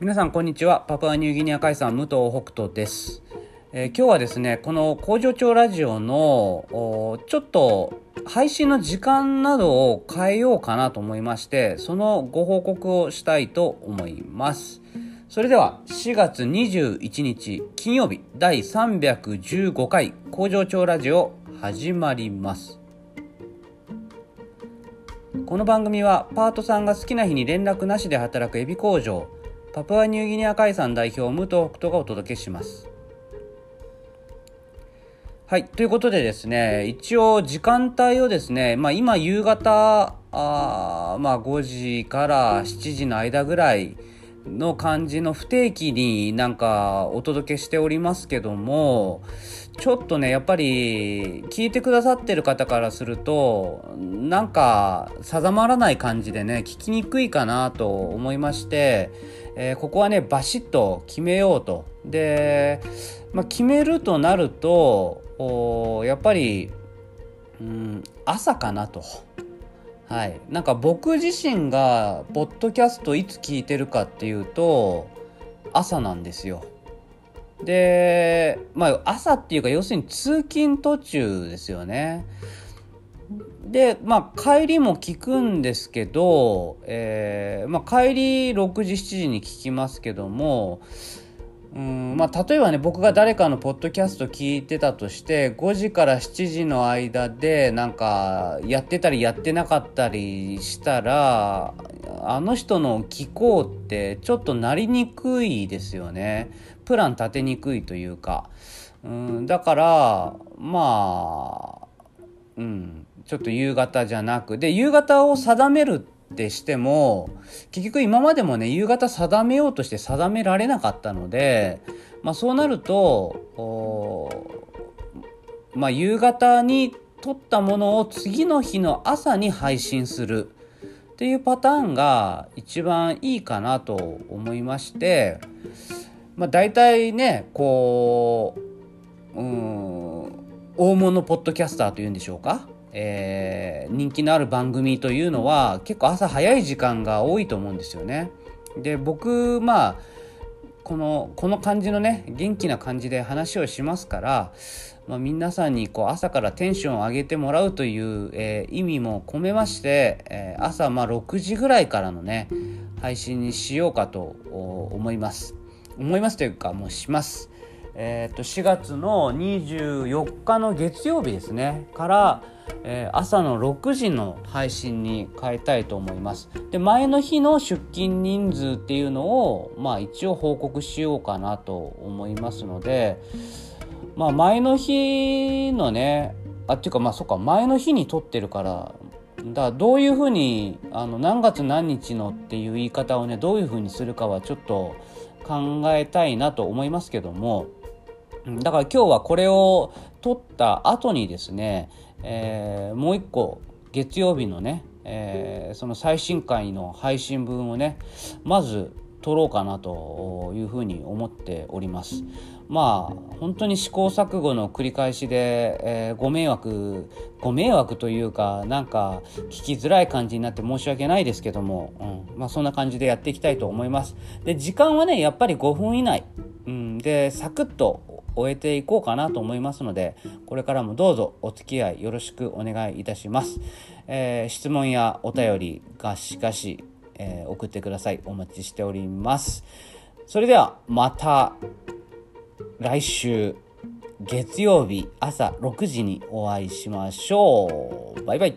皆さんこんにちは。パプアニューギニア海産武藤北斗です、えー、今日はですねこの工場長ラジオのちょっと配信の時間などを変えようかなと思いましてそのご報告をしたいと思います。それでは4月21日金曜日第315回工場長ラジオ始まります。この番組はパートさんが好きな日に連絡なしで働くエビ工場。パプアニューギニア海産代表武藤北斗がお届けします。はい。ということでですね、一応時間帯をですね、まあ今夕方、あまあ5時から7時の間ぐらいの感じの不定期になんかお届けしておりますけども、ちょっとね、やっぱり聞いてくださってる方からすると、なんか定まらない感じでね、聞きにくいかなと思いまして、えー、ここはねバシッと決めようとで、まあ、決めるとなるとやっぱり、うん、朝かなと。はい、なんか僕自身がポッドキャストいつ聞いてるかっていうと朝なんですよ。でまあ朝っていうか要するに通勤途中ですよね。で、まあ、帰りも聞くんですけど、えー、まあ、帰り6時、7時に聞きますけども、うんまあ、例えばね僕が誰かのポッドキャスト聞いてたとして5時から7時の間でなんかやってたりやってなかったりしたらあの人の聞こうってちょっとなりにくいですよね。プラン立てにくいというか、うん、だからまあうんちょっと夕方じゃなくで夕方を定めるってしても結局今までもね夕方定めようとして定められなかったので、まあ、そうなるとまあ、夕方に撮ったものを次の日の朝に配信するっていうパターンが一番いいかなと思いまして、まあ、大体ねこううん大物ポッドキャスターというんでしょうか。えー、人気のある番組というのは結構朝早い時間が多いと思うんですよね。で僕まあこのこの感じのね元気な感じで話をしますから、まあ、皆さんにこう朝からテンションを上げてもらうという、えー、意味も込めまして、えー、朝まあ6時ぐらいからのね配信にしようかと思います。思いますというかもうします。えー、と4月の24日の月曜日ですねから、えー、朝の6時の配信に変えたいと思います。で前の日の出勤人数っていうのを、まあ、一応報告しようかなと思いますので、まあ、前の日のねあっていうかまあそっか前の日に撮ってるからだどういうふうにあの何月何日のっていう言い方をねどういうふうにするかはちょっと考えたいなと思いますけどもだから今日はこれを撮った後にですね、えー、もう一個月曜日のね、えー、その最新回の配信分をねまず撮ろうかなというふうに思っております。まあ本当に試行錯誤の繰り返しで、えー、ご迷惑ご迷惑というかなんか聞きづらい感じになって申し訳ないですけども、うんまあ、そんな感じでやっていきたいと思います。で時間はねやっぱり5分以内、うん、でサクッと終えていこうかなと思いますのでこれからもどうぞお付き合いよろしくお願いいたします、えー、質問やお便りがしがし、えー、送ってください。お待ちしております。それではまた来週月曜日朝6時にお会いしましょう。バイバイ。